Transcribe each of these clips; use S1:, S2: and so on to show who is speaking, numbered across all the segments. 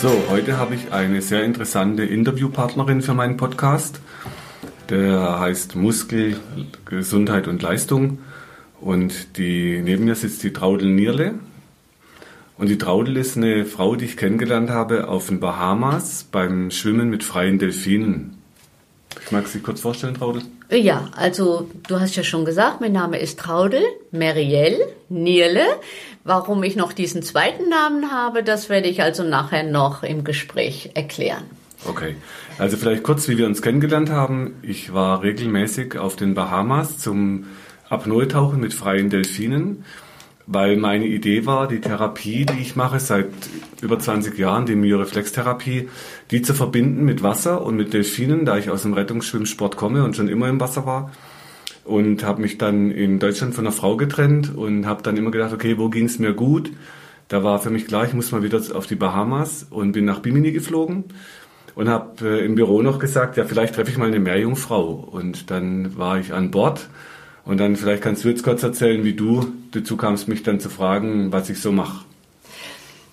S1: So, heute habe ich eine sehr interessante Interviewpartnerin für meinen Podcast. Der heißt Muskel, Gesundheit und Leistung. Und die, neben mir sitzt die Traudel Nierle. Und die Traudel ist eine Frau, die ich kennengelernt habe auf den Bahamas beim Schwimmen mit freien Delfinen. Ich mag Sie kurz vorstellen, Traudel.
S2: Ja, also du hast ja schon gesagt, mein Name ist Traudel, Marielle Nierle. Warum ich noch diesen zweiten Namen habe, das werde ich also nachher noch im Gespräch erklären.
S1: Okay, also vielleicht kurz, wie wir uns kennengelernt haben. Ich war regelmäßig auf den Bahamas zum Apnoe-Tauchen mit freien Delfinen, weil meine Idee war, die Therapie, die ich mache seit über 20 Jahren, die Myoreflextherapie, die zu verbinden mit Wasser und mit Delfinen, da ich aus dem Rettungsschwimmsport komme und schon immer im Wasser war und habe mich dann in Deutschland von einer Frau getrennt und habe dann immer gedacht, okay, wo ging es mir gut? Da war für mich klar, ich muss mal wieder auf die Bahamas und bin nach Bimini geflogen und habe äh, im Büro noch gesagt, ja, vielleicht treffe ich mal eine Meerjungfrau. Und dann war ich an Bord und dann vielleicht kannst du jetzt kurz erzählen, wie du dazu kamst, mich dann zu fragen, was ich so mache.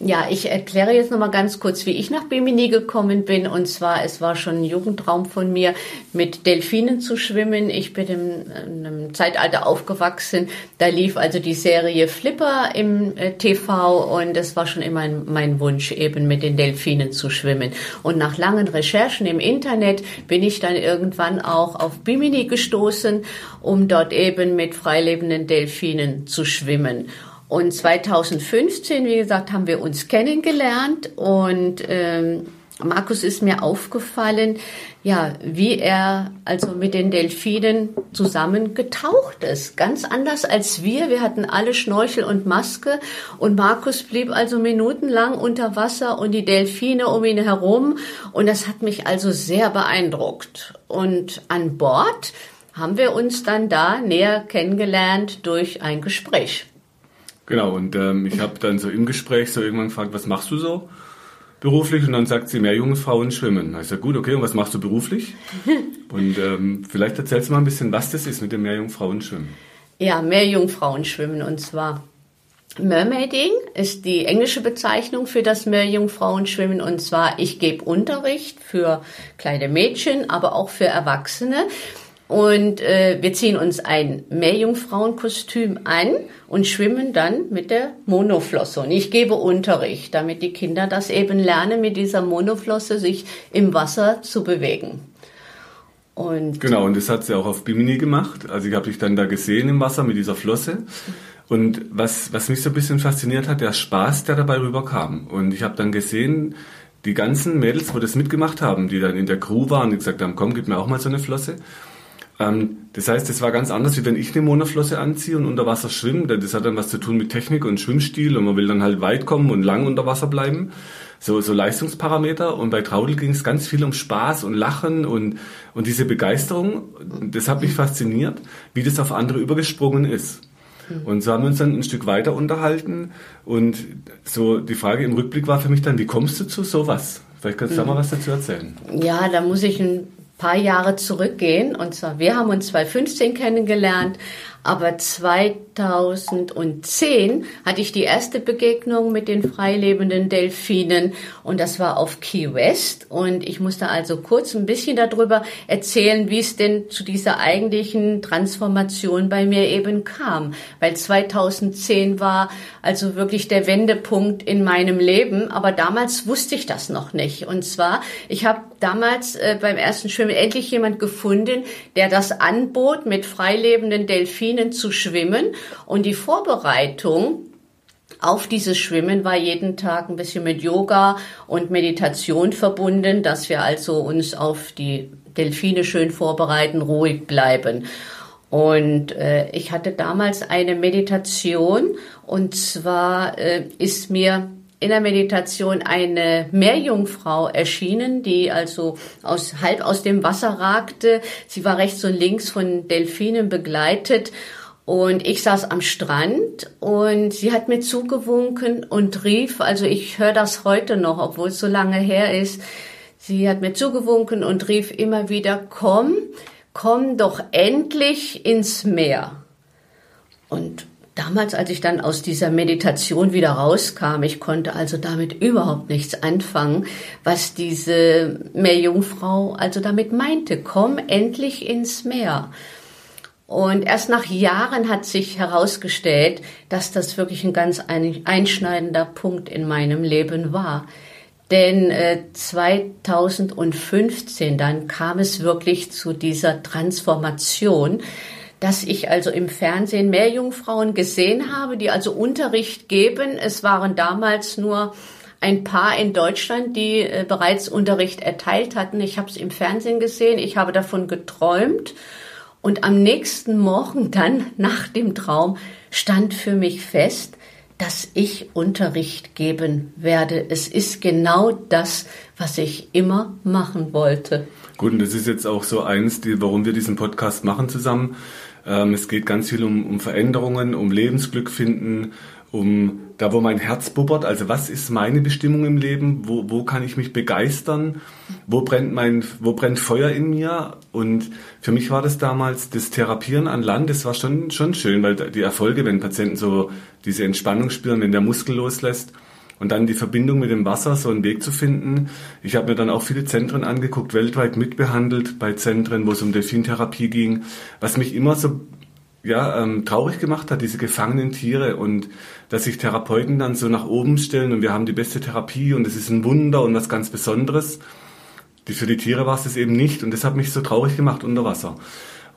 S2: Ja, ich erkläre jetzt nochmal ganz kurz, wie ich nach Bimini gekommen bin. Und zwar, es war schon ein Jugendraum von mir, mit Delfinen zu schwimmen. Ich bin in einem Zeitalter aufgewachsen. Da lief also die Serie Flipper im äh, TV und es war schon immer mein Wunsch, eben mit den Delfinen zu schwimmen. Und nach langen Recherchen im Internet bin ich dann irgendwann auch auf Bimini gestoßen, um dort eben mit freilebenden Delfinen zu schwimmen. Und 2015, wie gesagt, haben wir uns kennengelernt und ähm, Markus ist mir aufgefallen, ja, wie er also mit den Delfinen zusammen getaucht ist. Ganz anders als wir. Wir hatten alle Schnorchel und Maske und Markus blieb also minutenlang unter Wasser und die Delfine um ihn herum und das hat mich also sehr beeindruckt. Und an Bord haben wir uns dann da näher kennengelernt durch ein Gespräch.
S1: Genau, und ähm, ich habe dann so im Gespräch so irgendwann gefragt, was machst du so beruflich? Und dann sagt sie, mehr junge Frauen schwimmen. Da ich sage, gut, okay, und was machst du beruflich? und ähm, vielleicht erzählst du mal ein bisschen, was das ist mit dem Meerjungfrauen schwimmen.
S2: Ja, Meerjungfrauen schwimmen und zwar Mermaiding ist die englische Bezeichnung für das Meerjungfrauenschwimmen und zwar ich gebe Unterricht für kleine Mädchen, aber auch für Erwachsene. Und äh, wir ziehen uns ein Meerjungfrauenkostüm an und schwimmen dann mit der Monoflosse. Und ich gebe Unterricht, damit die Kinder das eben lernen, mit dieser Monoflosse sich im Wasser zu bewegen.
S1: Und genau, und das hat sie auch auf Bimini gemacht. Also ich habe dich dann da gesehen im Wasser mit dieser Flosse. Und was, was mich so ein bisschen fasziniert hat, der Spaß, der dabei rüberkam. Und ich habe dann gesehen, die ganzen Mädels, wo das mitgemacht haben, die dann in der Crew waren, die gesagt haben, komm, gib mir auch mal so eine Flosse. Ähm, das heißt, es war ganz anders, wie wenn ich eine Monoflosse anziehe und unter Wasser schwimme. Das hat dann was zu tun mit Technik und Schwimmstil und man will dann halt weit kommen und lang unter Wasser bleiben. So, so Leistungsparameter. Und bei Traudel ging es ganz viel um Spaß und Lachen und, und diese Begeisterung. Das hat mich fasziniert, wie das auf andere übergesprungen ist. Und so haben wir uns dann ein Stück weiter unterhalten. Und so die Frage im Rückblick war für mich dann, wie kommst du zu sowas? Vielleicht kannst du da mal was dazu erzählen.
S2: Ja, da muss ich ein paar Jahre zurückgehen. Und zwar, wir haben uns 2015 kennengelernt, aber 2010 hatte ich die erste Begegnung mit den freilebenden Delfinen und das war auf Key West. Und ich musste also kurz ein bisschen darüber erzählen, wie es denn zu dieser eigentlichen Transformation bei mir eben kam. Weil 2010 war also wirklich der Wendepunkt in meinem Leben, aber damals wusste ich das noch nicht. Und zwar, ich habe damals äh, beim ersten Schwimmen endlich jemand gefunden, der das anbot, mit freilebenden Delfinen zu schwimmen. Und die Vorbereitung auf dieses Schwimmen war jeden Tag ein bisschen mit Yoga und Meditation verbunden, dass wir also uns auf die Delfine schön vorbereiten, ruhig bleiben. Und äh, ich hatte damals eine Meditation und zwar äh, ist mir in der Meditation eine Meerjungfrau erschienen, die also aus, halb aus dem Wasser ragte. Sie war rechts und links von Delfinen begleitet und ich saß am Strand und sie hat mir zugewunken und rief, also ich höre das heute noch, obwohl es so lange her ist, sie hat mir zugewunken und rief immer wieder, komm, komm doch endlich ins Meer. Und damals, als ich dann aus dieser Meditation wieder rauskam, ich konnte also damit überhaupt nichts anfangen, was diese Meerjungfrau also damit meinte. Komm endlich ins Meer. Und erst nach Jahren hat sich herausgestellt, dass das wirklich ein ganz einschneidender Punkt in meinem Leben war. Denn äh, 2015 dann kam es wirklich zu dieser Transformation, dass ich also im Fernsehen mehr Jungfrauen gesehen habe, die also Unterricht geben. Es waren damals nur ein paar in Deutschland, die äh, bereits Unterricht erteilt hatten. Ich habe es im Fernsehen gesehen, ich habe davon geträumt und am nächsten Morgen dann nach dem Traum stand für mich fest, dass ich Unterricht geben werde. Es ist genau das, was ich immer machen wollte.
S1: Gut, und das ist jetzt auch so eins, die, warum wir diesen Podcast machen zusammen. Ähm, es geht ganz viel um, um Veränderungen, um Lebensglück finden, um da, wo mein Herz bubbert. Also was ist meine Bestimmung im Leben? Wo, wo kann ich mich begeistern? Wo brennt mein, wo brennt Feuer in mir? Und für mich war das damals das Therapieren an Land. Das war schon, schon schön, weil die Erfolge, wenn Patienten so diese Entspannung spüren, wenn der Muskel loslässt, und dann die Verbindung mit dem Wasser, so einen Weg zu finden. Ich habe mir dann auch viele Zentren angeguckt, weltweit mitbehandelt bei Zentren, wo es um Delfintherapie ging, was mich immer so ja, ähm, traurig gemacht hat, diese gefangenen Tiere und dass sich Therapeuten dann so nach oben stellen und wir haben die beste Therapie und es ist ein Wunder und was ganz Besonderes. Die, für die Tiere war es das eben nicht und das hat mich so traurig gemacht unter Wasser.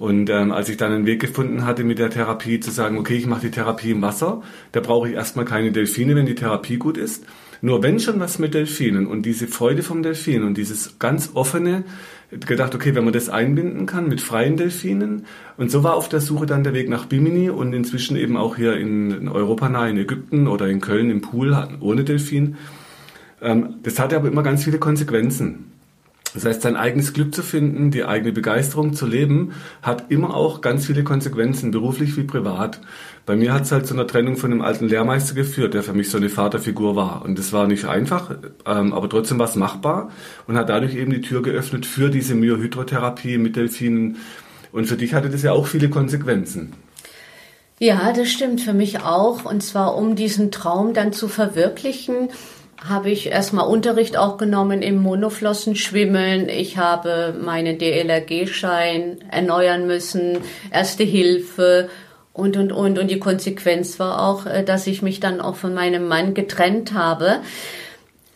S1: Und ähm, als ich dann einen Weg gefunden hatte mit der Therapie zu sagen, okay, ich mache die Therapie im Wasser, da brauche ich erstmal keine Delfine, wenn die Therapie gut ist. Nur wenn schon was mit Delfinen und diese Freude vom Delfin und dieses ganz offene, gedacht, okay, wenn man das einbinden kann mit freien Delfinen. Und so war auf der Suche dann der Weg nach Bimini und inzwischen eben auch hier in, Europa nah in Ägypten oder in Köln im Pool ohne Delfin. Ähm, das hatte aber immer ganz viele Konsequenzen. Das heißt, sein eigenes Glück zu finden, die eigene Begeisterung zu leben, hat immer auch ganz viele Konsequenzen, beruflich wie privat. Bei mir hat es halt zu einer Trennung von einem alten Lehrmeister geführt, der für mich so eine Vaterfigur war. Und das war nicht einfach, ähm, aber trotzdem war es machbar und hat dadurch eben die Tür geöffnet für diese Myohydrotherapie mit Delfinen. Und für dich hatte das ja auch viele Konsequenzen.
S2: Ja, das stimmt für mich auch. Und zwar um diesen Traum dann zu verwirklichen, habe ich erstmal Unterricht auch genommen im Monoflossenschwimmen. Ich habe meinen DLRG-Schein erneuern müssen, Erste Hilfe und, und, und. Und die Konsequenz war auch, äh, dass ich mich dann auch von meinem Mann getrennt habe.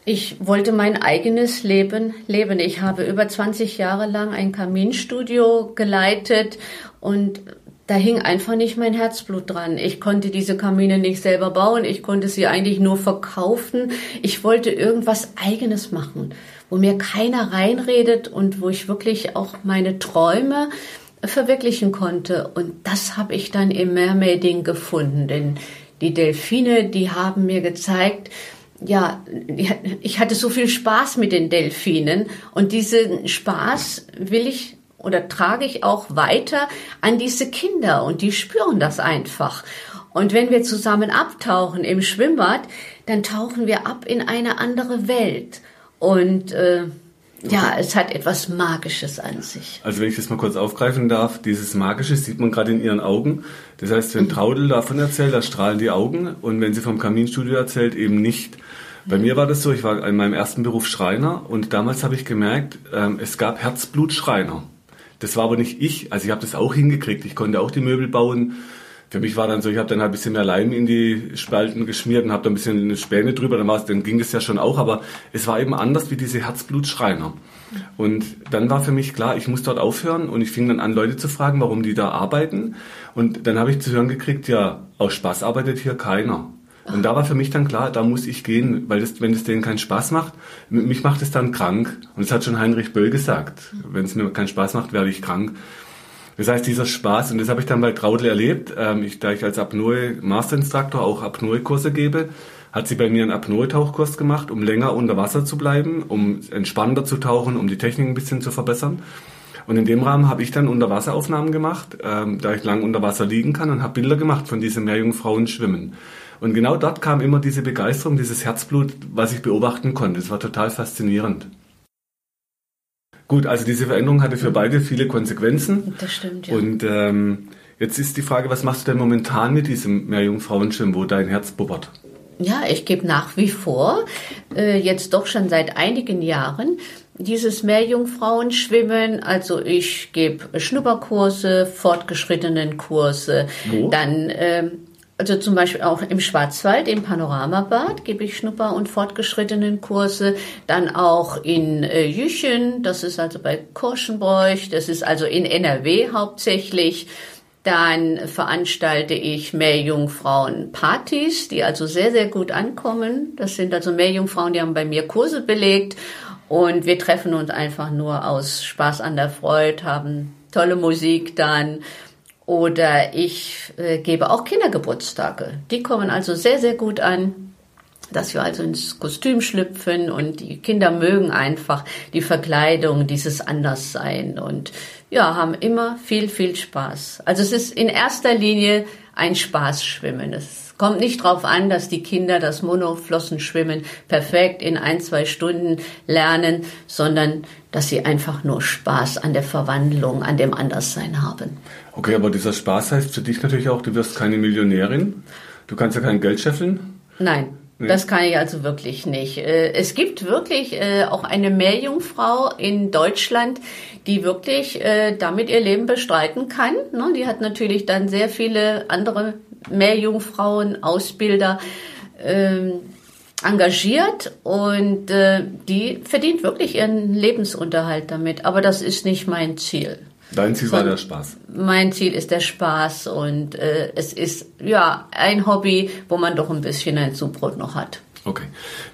S2: Ich wollte mein eigenes Leben leben. Ich habe über 20 Jahre lang ein Kaminstudio geleitet und da hing einfach nicht mein Herzblut dran. Ich konnte diese Kamine nicht selber bauen, ich konnte sie eigentlich nur verkaufen. Ich wollte irgendwas eigenes machen, wo mir keiner reinredet und wo ich wirklich auch meine Träume verwirklichen konnte. Und das habe ich dann im Mermaiding gefunden, denn die Delfine, die haben mir gezeigt, ja, ich hatte so viel Spaß mit den Delfinen und diesen Spaß will ich oder trage ich auch weiter an diese Kinder und die spüren das einfach. Und wenn wir zusammen abtauchen im Schwimmbad, dann tauchen wir ab in eine andere Welt. Und äh, ja, es hat etwas Magisches an sich.
S1: Also wenn ich das mal kurz aufgreifen darf, dieses Magische sieht man gerade in ihren Augen. Das heißt, wenn mhm. Traudel davon erzählt, da strahlen die Augen und wenn sie vom Kaminstudio erzählt, eben nicht. Bei mir war das so, ich war in meinem ersten Beruf Schreiner und damals habe ich gemerkt, ähm, es gab Herzblutschreiner. Das war aber nicht ich. Also ich habe das auch hingekriegt. Ich konnte auch die Möbel bauen. Für mich war dann so, ich habe dann halt ein bisschen mehr Leim in die Spalten geschmiert und habe da ein bisschen eine Späne drüber, dann, war's, dann ging es ja schon auch, aber es war eben anders wie diese Herzblutschreiner. Und dann war für mich klar, ich muss dort aufhören und ich fing dann an, Leute zu fragen, warum die da arbeiten. Und dann habe ich zu hören gekriegt, ja, aus Spaß arbeitet hier keiner. Und da war für mich dann klar, da muss ich gehen, weil das, wenn es denen keinen Spaß macht, mich macht es dann krank. Und das hat schon Heinrich Böll gesagt. Wenn es mir keinen Spaß macht, werde ich krank. Das heißt, dieser Spaß, und das habe ich dann bei Traudel erlebt, ähm, ich, da ich als Apnoe Masterinstruktor auch Apnoe-Kurse gebe, hat sie bei mir einen Apnoe-Tauchkurs gemacht, um länger unter Wasser zu bleiben, um entspannender zu tauchen, um die Technik ein bisschen zu verbessern. Und in dem Rahmen habe ich dann Unterwasseraufnahmen gemacht, ähm, da ich lang unter Wasser liegen kann und habe Bilder gemacht von diesen Meerjungfrauen schwimmen. Und genau dort kam immer diese Begeisterung, dieses Herzblut, was ich beobachten konnte. Es war total faszinierend. Gut, also diese Veränderung hatte für beide viele Konsequenzen.
S2: Das stimmt, ja.
S1: Und ähm, jetzt ist die Frage, was machst du denn momentan mit diesem Meerjungfrauenschwimmen, wo dein Herz bubbert?
S2: Ja, ich gebe nach wie vor, äh, jetzt doch schon seit einigen Jahren, dieses Meerjungfrauenschwimmen. Also ich gebe Schnupperkurse, fortgeschrittenen Kurse, Wo? dann ähm, also zum Beispiel auch im Schwarzwald, im Panoramabad gebe ich Schnupper- und fortgeschrittenen Kurse. Dann auch in äh, Jüchen, das ist also bei Korschenbräuch, das ist also in NRW hauptsächlich. Dann veranstalte ich Meerjungfrauen-Partys, die also sehr, sehr gut ankommen. Das sind also Meerjungfrauen, die haben bei mir Kurse belegt. Und wir treffen uns einfach nur aus Spaß an der Freude, haben tolle Musik dann oder ich äh, gebe auch Kindergeburtstage. Die kommen also sehr, sehr gut an, dass wir also ins Kostüm schlüpfen und die Kinder mögen einfach die Verkleidung, dieses Anderssein und ja, haben immer viel, viel Spaß. Also es ist in erster Linie ein Spaßschwimmen. Es kommt nicht darauf an, dass die Kinder das Monoflossenschwimmen perfekt in ein, zwei Stunden lernen, sondern dass sie einfach nur Spaß an der Verwandlung, an dem Anderssein haben.
S1: Okay, aber dieser Spaß heißt für dich natürlich auch, du wirst keine Millionärin. Du kannst ja kein Geld scheffeln.
S2: Nein. Nee. Das kann ich also wirklich nicht. Äh, es gibt wirklich äh, auch eine Meerjungfrau in Deutschland, die wirklich äh, damit ihr Leben bestreiten kann. Ne, die hat natürlich dann sehr viele andere Meerjungfrauen, Ausbilder ähm, engagiert und die verdient wirklich ihren Lebensunterhalt damit. Aber das ist nicht mein Ziel.
S1: Dein Ziel war der Spaß.
S2: Mein Ziel ist der Spaß und äh, es ist ja ein Hobby, wo man doch ein bisschen ein Zubrot noch hat.
S1: Okay.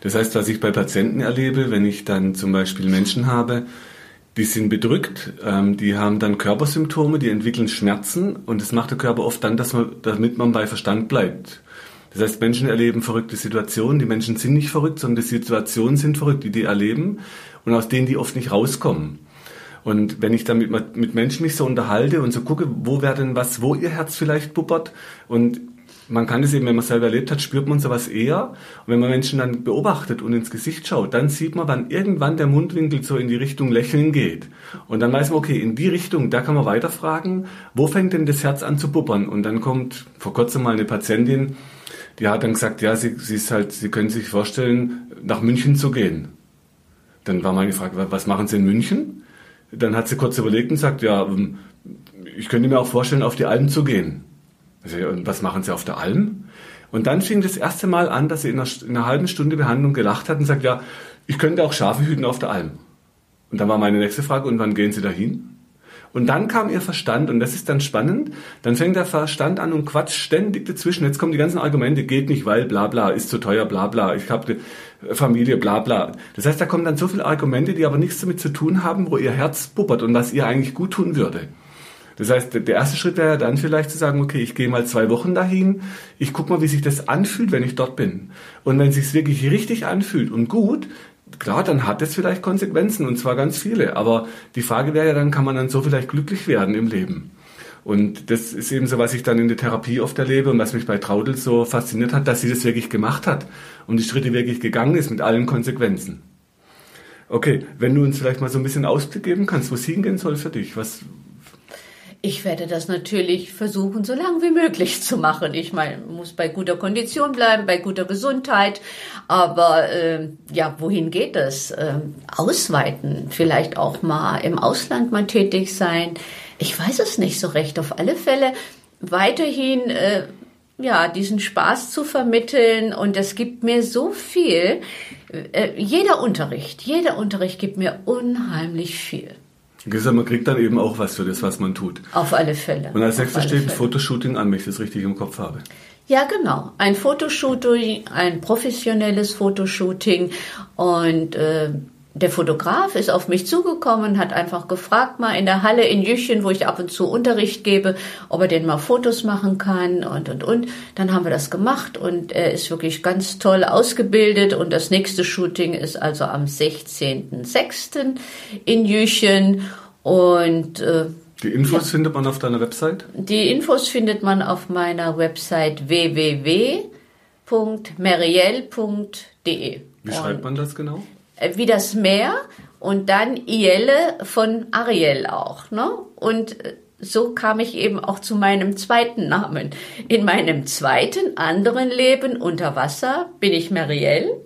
S1: Das heißt, was ich bei Patienten erlebe, wenn ich dann zum Beispiel Menschen habe, die sind bedrückt, ähm, die haben dann Körpersymptome, die entwickeln Schmerzen und das macht der Körper oft dann, dass man, damit man bei Verstand bleibt. Das heißt, Menschen erleben verrückte Situationen. Die Menschen sind nicht verrückt, sondern die Situationen sind verrückt, die die erleben und aus denen die oft nicht rauskommen. Und wenn ich dann mit, mit Menschen mich so unterhalte und so gucke, wo wäre denn was, wo ihr Herz vielleicht bubbert und man kann es eben, wenn man selber erlebt hat, spürt man sowas eher. Und wenn man Menschen dann beobachtet und ins Gesicht schaut, dann sieht man, wann irgendwann der Mundwinkel so in die Richtung Lächeln geht. Und dann weiß man, okay, in die Richtung, da kann man weiterfragen, wo fängt denn das Herz an zu bubbern? Und dann kommt vor kurzem mal eine Patientin, die hat dann gesagt, ja, sie, sie ist halt, sie können sich vorstellen, nach München zu gehen. Dann war meine Frage, was machen Sie in München? Dann hat sie kurz überlegt und sagt, ja, ähm, ich könnte mir auch vorstellen, auf die Alm zu gehen. Und was machen Sie auf der Alm? Und dann fing das erste Mal an, dass sie in einer, in einer halben Stunde Behandlung gelacht hat und sagt, ja, ich könnte auch Schafe hüten auf der Alm. Und dann war meine nächste Frage, und wann gehen Sie dahin? Und dann kam ihr Verstand, und das ist dann spannend, dann fängt der Verstand an und quatscht ständig dazwischen. Jetzt kommen die ganzen Argumente, geht nicht, weil bla bla, ist zu teuer, bla bla, ich habe Familie, bla bla. Das heißt, da kommen dann so viele Argumente, die aber nichts damit zu tun haben, wo ihr Herz bubbert und was ihr eigentlich gut tun würde. Das heißt, der erste Schritt wäre dann vielleicht zu sagen, okay, ich gehe mal zwei Wochen dahin, ich gucke mal, wie sich das anfühlt, wenn ich dort bin. Und wenn es sich wirklich richtig anfühlt und gut, klar, dann hat es vielleicht Konsequenzen und zwar ganz viele. Aber die Frage wäre ja dann, kann man dann so vielleicht glücklich werden im Leben? Und das ist eben so, was ich dann in der Therapie oft erlebe und was mich bei Traudel so fasziniert hat, dass sie das wirklich gemacht hat und die Schritte wirklich gegangen ist mit allen Konsequenzen. Okay, wenn du uns vielleicht mal so ein bisschen Ausblick geben kannst, wo es hingehen soll für dich, was,
S2: ich werde das natürlich versuchen, so lange wie möglich zu machen. Ich meine, muss bei guter Kondition bleiben, bei guter Gesundheit. Aber äh, ja, wohin geht es? Äh, ausweiten, vielleicht auch mal im Ausland mal tätig sein. Ich weiß es nicht so recht. Auf alle Fälle weiterhin äh, ja diesen Spaß zu vermitteln und es gibt mir so viel. Äh, jeder Unterricht, jeder Unterricht gibt mir unheimlich viel.
S1: Man kriegt dann eben auch was für das, was man tut.
S2: Auf alle Fälle.
S1: Und als nächstes steht ein Fotoshooting an, wenn ich das richtig im Kopf habe.
S2: Ja, genau. Ein Fotoshooting, ein professionelles Fotoshooting. Und äh, der Fotograf ist auf mich zugekommen, hat einfach gefragt, mal in der Halle in Jüchen, wo ich ab und zu Unterricht gebe, ob er denn mal Fotos machen kann und, und, und. Dann haben wir das gemacht und er ist wirklich ganz toll ausgebildet und das nächste Shooting ist also am 16.06. in Jüchen und
S1: äh, die Infos ja. findet man auf deiner Website?
S2: Die Infos findet man auf meiner Website www.meriel.de.
S1: Wie schreibt man das genau?
S2: Äh, wie das Meer und dann Ielle von Ariel auch. Ne? Und äh, so kam ich eben auch zu meinem zweiten Namen. In meinem zweiten anderen Leben unter Wasser bin ich Marielle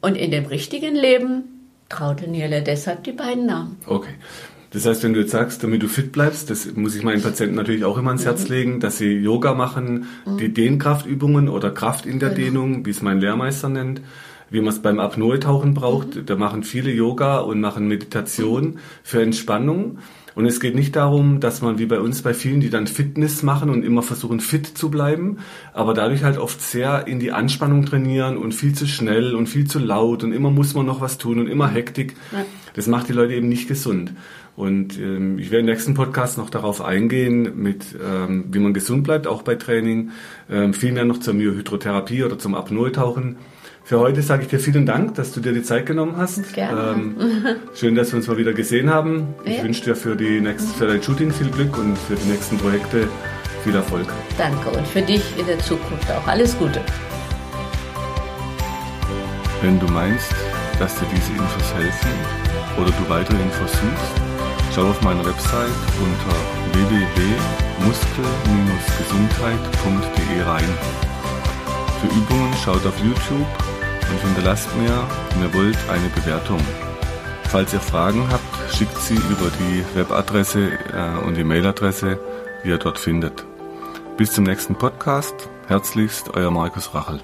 S2: und in dem richtigen Leben Traute Niele, deshalb die beiden Namen.
S1: Okay. Das heißt, wenn du jetzt sagst, damit du fit bleibst, das muss ich meinen Patienten natürlich auch immer ans Herz mhm. legen, dass sie Yoga machen, mhm. die Dehnkraftübungen oder Kraft in der genau. Dehnung, wie es mein Lehrmeister nennt wie man es beim Apnoe-Tauchen braucht. Mhm. Da machen viele Yoga und machen Meditation für Entspannung. Und es geht nicht darum, dass man wie bei uns bei vielen, die dann Fitness machen und immer versuchen fit zu bleiben, aber dadurch halt oft sehr in die Anspannung trainieren und viel zu schnell und viel zu laut und immer muss man noch was tun und immer Hektik. Ja. Das macht die Leute eben nicht gesund. Und ähm, ich werde im nächsten Podcast noch darauf eingehen, mit ähm, wie man gesund bleibt, auch bei Training. Ähm, viel mehr noch zur Myohydrotherapie oder zum Apnoe-Tauchen. Für heute sage ich dir vielen Dank, dass du dir die Zeit genommen hast.
S2: Gerne. Ähm,
S1: schön, dass wir uns mal wieder gesehen haben. Ich ja. wünsche dir für, die nächsten, für dein Shooting viel Glück und für die nächsten Projekte viel Erfolg.
S2: Danke und für dich in der Zukunft auch alles Gute.
S1: Wenn du meinst, dass dir diese Infos helfen oder du weitere Infos suchst, schau auf meiner Website unter www.muskel-gesundheit.de rein. Für Übungen schaut auf YouTube und hinterlasst mir, wenn ihr wollt, eine Bewertung. Falls ihr Fragen habt, schickt sie über die Webadresse äh, und die Mailadresse, die ihr dort findet. Bis zum nächsten Podcast. Herzlichst, euer Markus Rachel.